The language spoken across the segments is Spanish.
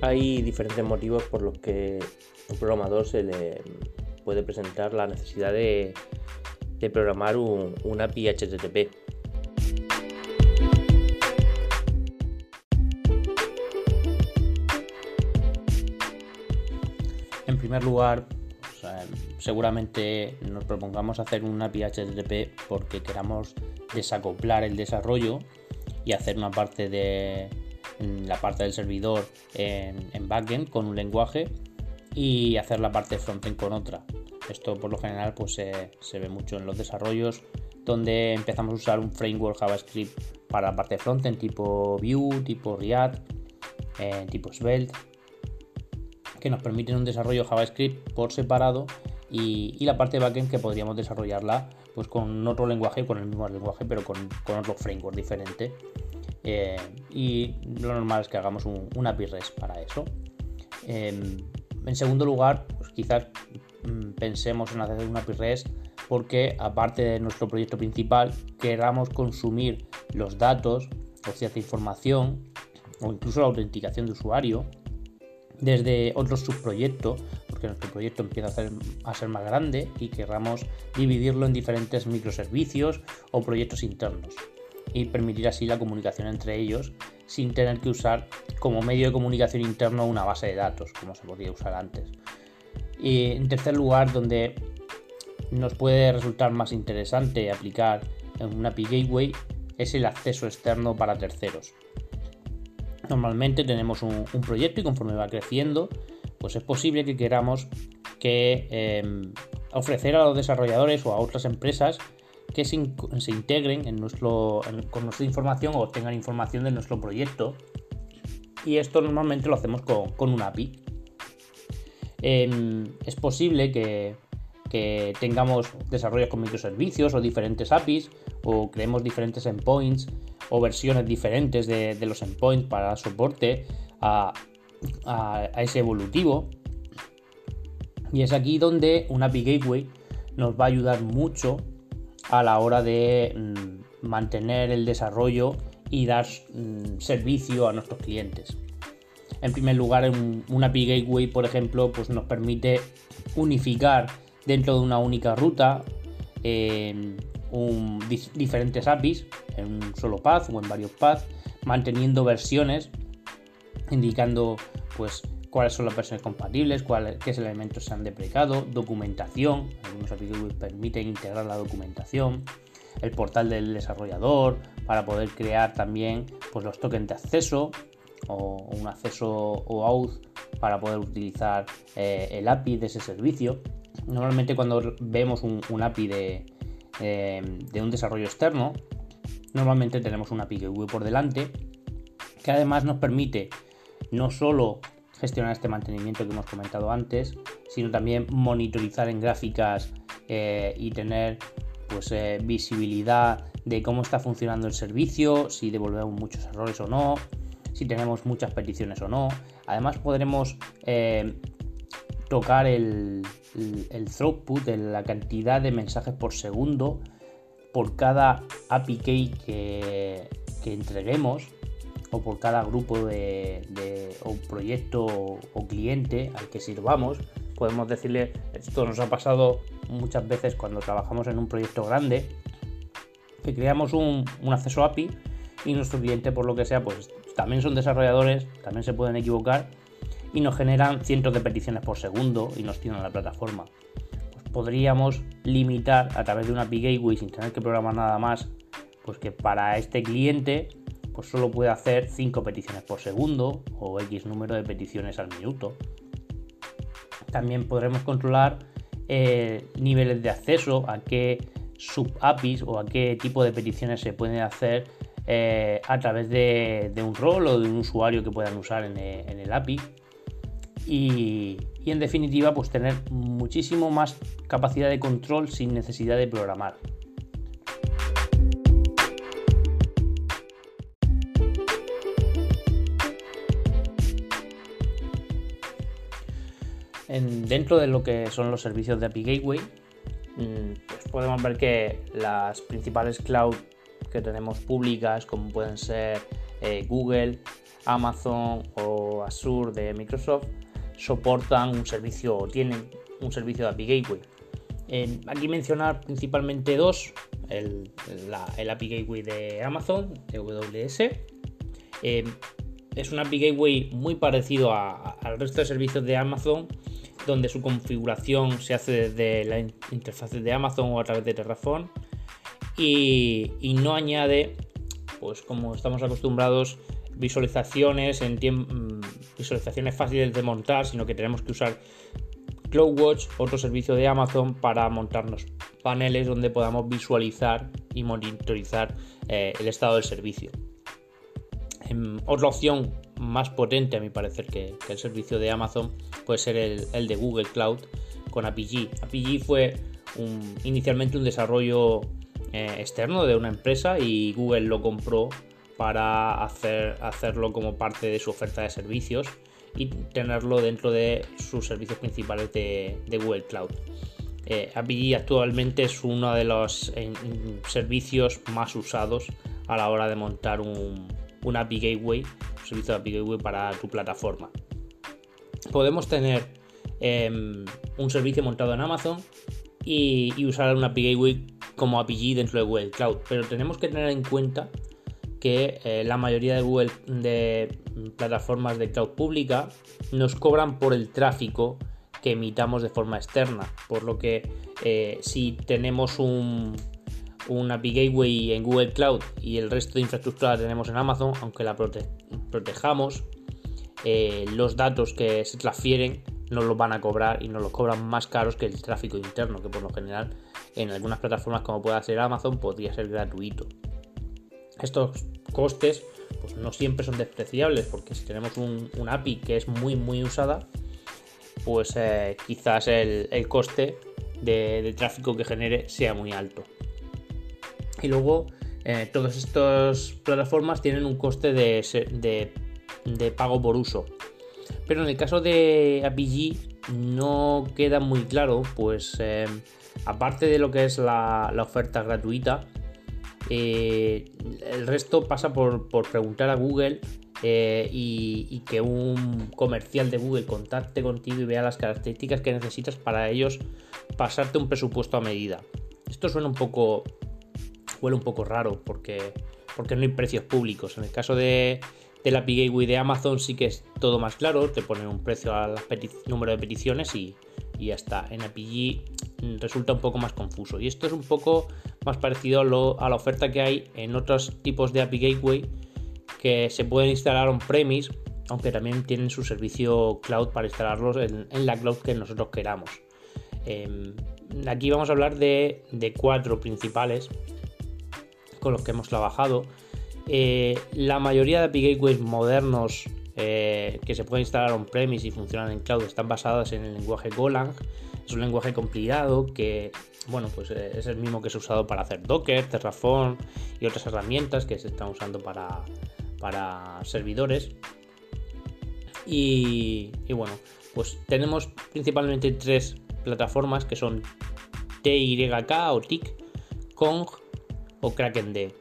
Hay diferentes motivos por los que un programador se le puede presentar la necesidad de, programar un, un API HTTP. En primer lugar, seguramente nos propongamos hacer un API HTTP porque queramos desacoplar el desarrollo y hacer una parte de la parte del servidor en, backend con un lenguaje y hacer la parte frontend con otra. Esto por lo general pues se ve mucho en los desarrollos donde empezamos a usar un framework JavaScript para la parte frontend tipo Vue, tipo React, eh, tipo Svelte, que nos permiten un desarrollo JavaScript por separado y, la parte backend que podríamos desarrollarla pues con otro lenguaje, con el mismo lenguaje, pero con, otro framework diferente. Eh, y lo normal es que hagamos un, API REST para eso. Em, en segundo lugar, pues quizás mm, pensemos en hacer un API REST porque aparte de nuestro proyecto principal, queramos consumir los datos o cierta información o incluso la autenticación de usuario desde otro subproyecto, porque nuestro proyecto empieza a ser, a ser más grande y querramos dividirlo en diferentes microservicios o proyectos internos y permitir así la comunicación entre ellos sin tener que usar como medio de comunicación interno una base de datos, como se podía usar antes. Y en tercer lugar, donde nos puede resultar más interesante aplicar en una API Gateway es el acceso externo para terceros. Normalmente tenemos un, proyecto y conforme va creciendo, pues es posible que queramos que em, ofrecer a los desarrolladores o a otras empresas que se, integren en nuestro, con nuestra información o obtengan información de nuestro proyecto. Y esto normalmente lo hacemos con, con un API. Em, es posible que, que, tengamos desarrollos con microservicios o diferentes APIs o creemos diferentes endpoints o versiones diferentes de, los endpoints para soporte a, ese evolutivo. Y es aquí donde una API Gateway nos va a ayudar mucho a la hora de mm, mantener el desarrollo y dar mm, servicio a nuestros clientes. En primer lugar, una API Gateway, por ejemplo, pues nos permite unificar dentro de una única ruta diferentes APIs en un solo path o en varios paths, manteniendo versiones, indicando pues cuáles son las versiones compatibles, cuáles, qué elementos se han deprecado, documentación, algunos APIs permiten integrar la documentación, el portal del desarrollador para poder crear también pues, los tokens de acceso o un acceso o auth para poder utilizar eh, el API de ese servicio. Normalmente cuando vemos un API de, eh, de un desarrollo externo, normalmente tenemos una API Gateway por delante, que además nos permite no solo gestionar este mantenimiento que hemos comentado antes, sino también monitorizar en gráficas eh, y tener pues, eh, visibilidad de cómo está funcionando el servicio, si devolvemos muchos errores o no, si tenemos muchas peticiones o no. Además podremos tocar el, throughput, la cantidad de mensajes por segundo por cada API que, entreguemos o por cada grupo de, o proyecto o cliente al que sirvamos. Podemos decirle, esto nos ha pasado muchas veces cuando trabajamos en un proyecto grande, que creamos un, acceso API y nuestro cliente, por lo que sea, pues también son desarrolladores, también se pueden equivocar y nos generan cientos de peticiones por segundo y nos tiran la plataforma. Pues podríamos limitar a través de una API Gateway sin tener que programar nada más, pues que para este cliente pues solo puede hacer 5 peticiones por segundo o X número de peticiones al minuto. También podremos controlar eh, niveles de acceso, a qué sub APIs o a qué tipo de peticiones se pueden hacer eh, a través de, un rol o de un usuario que puedan usar en el API y, en definitiva pues tener muchísimo más capacidad de control sin necesidad de programar. Dentro de lo que son los servicios de API Gateway, mm, pues podemos ver que las principales cloud que tenemos públicas, como pueden ser eh, Google, Amazon o Azure de Microsoft soportan un servicio o tienen un servicio de API Gateway. aquí mencionar principalmente dos, el, API Gateway de Amazon, de AWS. Eh, es un API Gateway muy parecido al resto de servicios de Amazon, donde su configuración se hace desde la interfaz de Amazon o a través de Terraform y, no añade, pues como estamos acostumbrados, visualizaciones en mm, visualizaciones fáciles de montar, sino que tenemos que usar CloudWatch, otro servicio de Amazon, para montarnos paneles donde podamos visualizar y monitorizar eh, el estado del servicio. Em, otra opción más potente, a mi parecer, que, el servicio de Amazon puede ser el, de Google Cloud con APG. APG fue inicialmente un desarrollo eh, externo de una empresa y Google lo compró para hacer, hacerlo como parte de su oferta de servicios y tenerlo dentro de sus servicios principales de, Google Cloud. Eh, actualmente es uno de los servicios más usados a la hora de montar un, API Gateway, un servicio de API Gateway para tu plataforma. Podemos tener em, un servicio montado en Amazon y, y, usar un API Gateway como API dentro de Google Cloud, pero tenemos que tener en cuenta que eh, la mayoría de Google de plataformas de cloud pública nos cobran por el tráfico que emitamos de forma externa. Por lo que eh, si tenemos un, un API Gateway en Google Cloud y el resto de infraestructura la tenemos en Amazon, aunque la protejamos, eh, los datos que se transfieren nos los van a cobrar y nos los cobran más caros que el tráfico interno, que por lo general en algunas plataformas como puede ser Amazon podría ser gratuito. Estos costes pues no siempre son despreciables porque si tenemos un, API que es muy muy usada, pues eh, quizás el, coste de, tráfico que genere sea muy alto. Y luego eh, todas estas plataformas tienen un coste de, pago por uso. Pero en el caso de APG no queda muy claro, pues eh, aparte de lo que es la oferta gratuita, eh, el resto pasa por, preguntar a Google eh, y, que un comercial de Google contacte contigo y vea las características que necesitas para ellos pasarte un presupuesto a medida. Esto suena un poco. Huele un poco raro porque, porque no hay precios públicos. En el caso de, de la Gateway de Amazon sí que es todo más claro, te ponen un precio al número de peticiones y, y ya está. En APG resulta un poco más confuso. Y esto es un poco más parecido a, la oferta que hay en otros tipos de API Gateway que se pueden instalar on-premise, aunque también tienen su servicio cloud para instalarlos en, la cloud que nosotros queramos. Em, aquí vamos a hablar de, cuatro principales los que hemos trabajado. Eh, la mayoría de API Gateways modernos eh, que se pueden instalar on-premise y funcionan en cloud están basadas en el lenguaje Golang. Es un lenguaje complicado que, bueno, pues eh, es el mismo que se ha usado para hacer Docker, Terraform y otras herramientas que se están usando para, para servidores. Y, bueno, pues tenemos principalmente tres plataformas que son TYK o TIC, Kong o KrakenD.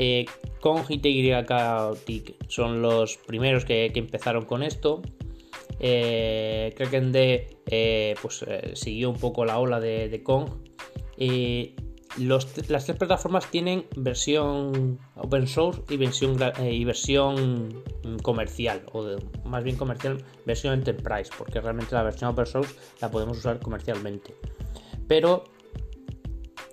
Eh, Kong y TYK son los primeros que, empezaron con esto. Eh, Kraken D eh, pues, eh, siguió un poco la ola de, Kong. las tres plataformas tienen versión open source y versión, y versión comercial, o más bien comercial, versión enterprise, porque realmente la versión open source la podemos usar comercialmente. Pero,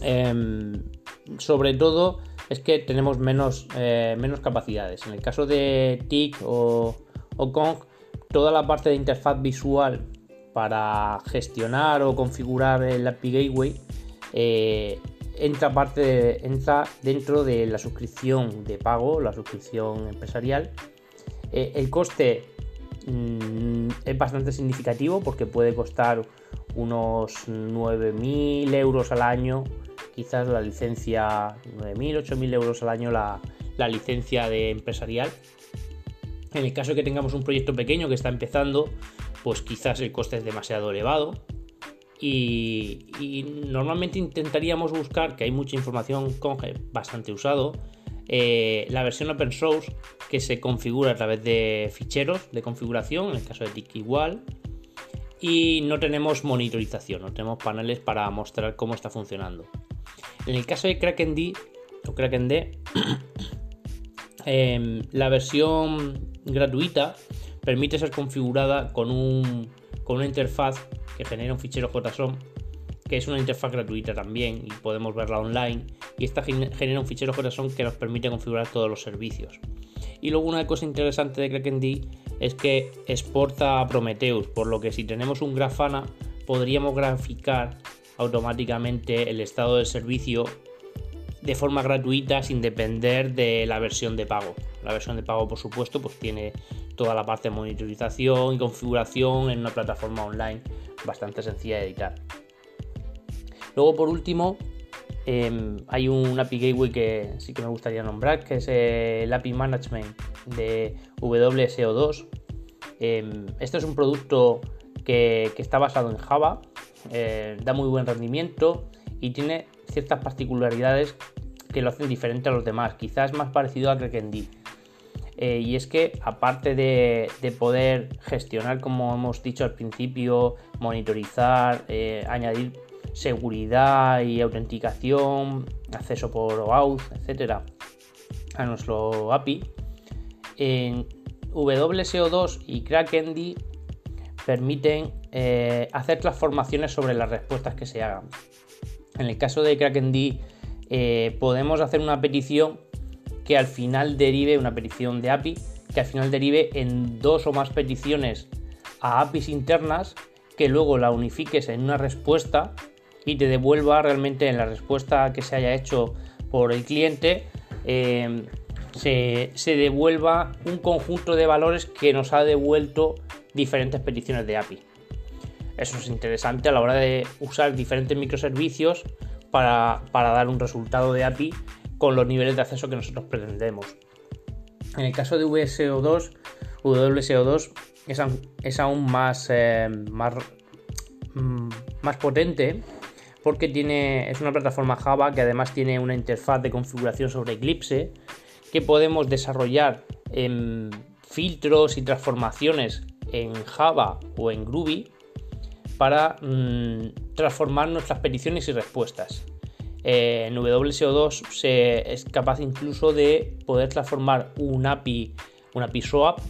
em, sobre todo, es que tenemos menos, eh, menos capacidades. En el caso de TIC o, Kong, toda la parte de interfaz visual para gestionar o configurar el API Gateway eh, entra, parte entra dentro de la suscripción de pago, la suscripción empresarial. Eh, el coste mm, es bastante significativo porque puede costar unos 9.000 euros al año quizás la licencia 9.000, 8.000 euros al año la, licencia de empresarial. En el caso de que tengamos un proyecto pequeño que está empezando, pues quizás el coste es demasiado elevado. Y, normalmente intentaríamos buscar, que hay mucha información con bastante usado, eh, la versión open source que se configura a través de ficheros de configuración, en el caso de TIC igual, y no tenemos monitorización, no tenemos paneles para mostrar cómo está funcionando. En el caso de KrakenD o KrakenD, em, la versión gratuita permite ser configurada con, un, con una interfaz que genera un fichero JSON que es una interfaz gratuita también y podemos verla online y esta genera un fichero JSON que nos permite configurar todos los servicios. Y luego una cosa interesante de KrakenD es que exporta a Prometheus, por lo que si tenemos un Grafana podríamos graficar automáticamente el estado del servicio de forma gratuita sin depender de la versión de pago. La versión de pago, por supuesto, pues tiene toda la parte de monitorización y configuración en una plataforma online bastante sencilla de editar. Luego, por último, em, hay un API Gateway que sí que me gustaría nombrar, que es el API Management de WSO2. Em, esto es un producto que, está basado en Java, eh, da muy buen rendimiento y tiene ciertas particularidades que lo hacen diferente a los demás. Quizás más parecido a KrakenD. Eh, y es que aparte de, poder gestionar, como hemos dicho al principio, monitorizar, eh, añadir seguridad y autenticación, acceso por OAuth, etcétera, a nuestro API. En WSO2 y KrakenD permiten eh, hacer transformaciones sobre las respuestas que se hagan. En el caso de KrakenD eh, podemos hacer una petición que al final derive, una petición de API, que al final derive en dos o más peticiones a APIs internas que luego la unifiques en una respuesta y te devuelva realmente en la respuesta que se haya hecho por el cliente, eh, se, devuelva un conjunto de valores que nos ha devuelto diferentes peticiones de API. Eso es interesante a la hora de usar diferentes microservicios para, dar un resultado de API con los niveles de acceso que nosotros pretendemos. En el caso de VSO2, WSO2 es, aún más, eh, más, mm, más potente porque tiene, es una plataforma Java que además tiene una interfaz de configuración sobre Eclipse que podemos desarrollar en filtros y transformaciones en Java o en Groovy para mm, transformar nuestras peticiones y respuestas. Eh, en WSO2 se es capaz incluso de poder transformar un API, un API SOAP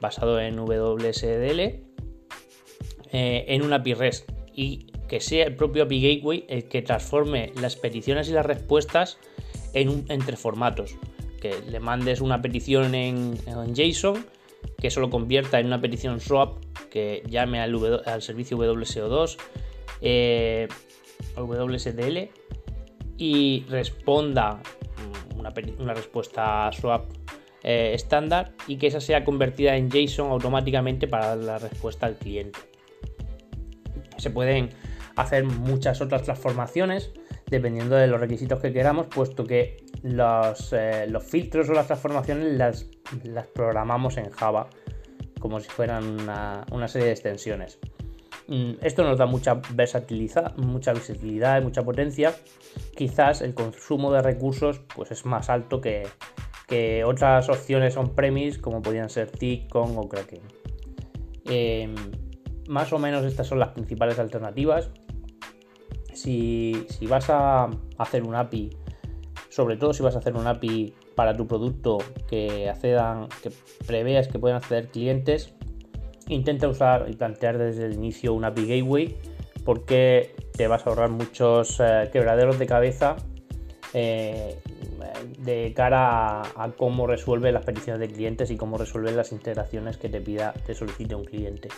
basado en WSDL eh, en un API REST y que sea el propio API Gateway el que transforme las peticiones y las respuestas en entre formatos. Que le mandes una petición en, JSON, que eso lo convierta en una petición SWAP que llame al, servicio WSO2, eh, WSDL y responda una, respuesta SWAP eh, estándar y que esa sea convertida en JSON automáticamente para la respuesta al cliente. Se pueden hacer muchas otras transformaciones dependiendo de los requisitos que queramos, puesto que los, eh, filtros o las transformaciones las, programamos en Java como si fueran una, serie de extensiones. Mm, esto nos da mucha versatilidad, mucha visibilidad y mucha potencia. Quizás el consumo de recursos pues, es más alto que, otras opciones on-premise como podrían ser TIC, Kong o Kraken. Em, más o menos estas son las principales alternativas si, vas a hacer un API, sobre todo si vas a hacer un API para tu producto que accedan, que preveas que puedan acceder clientes, intenta usar y plantear desde el inicio un API Gateway porque te vas a ahorrar muchos eh, quebraderos de cabeza eh, de cara a, cómo resuelve las peticiones de clientes y cómo resuelve las integraciones que te pida, te solicite un cliente.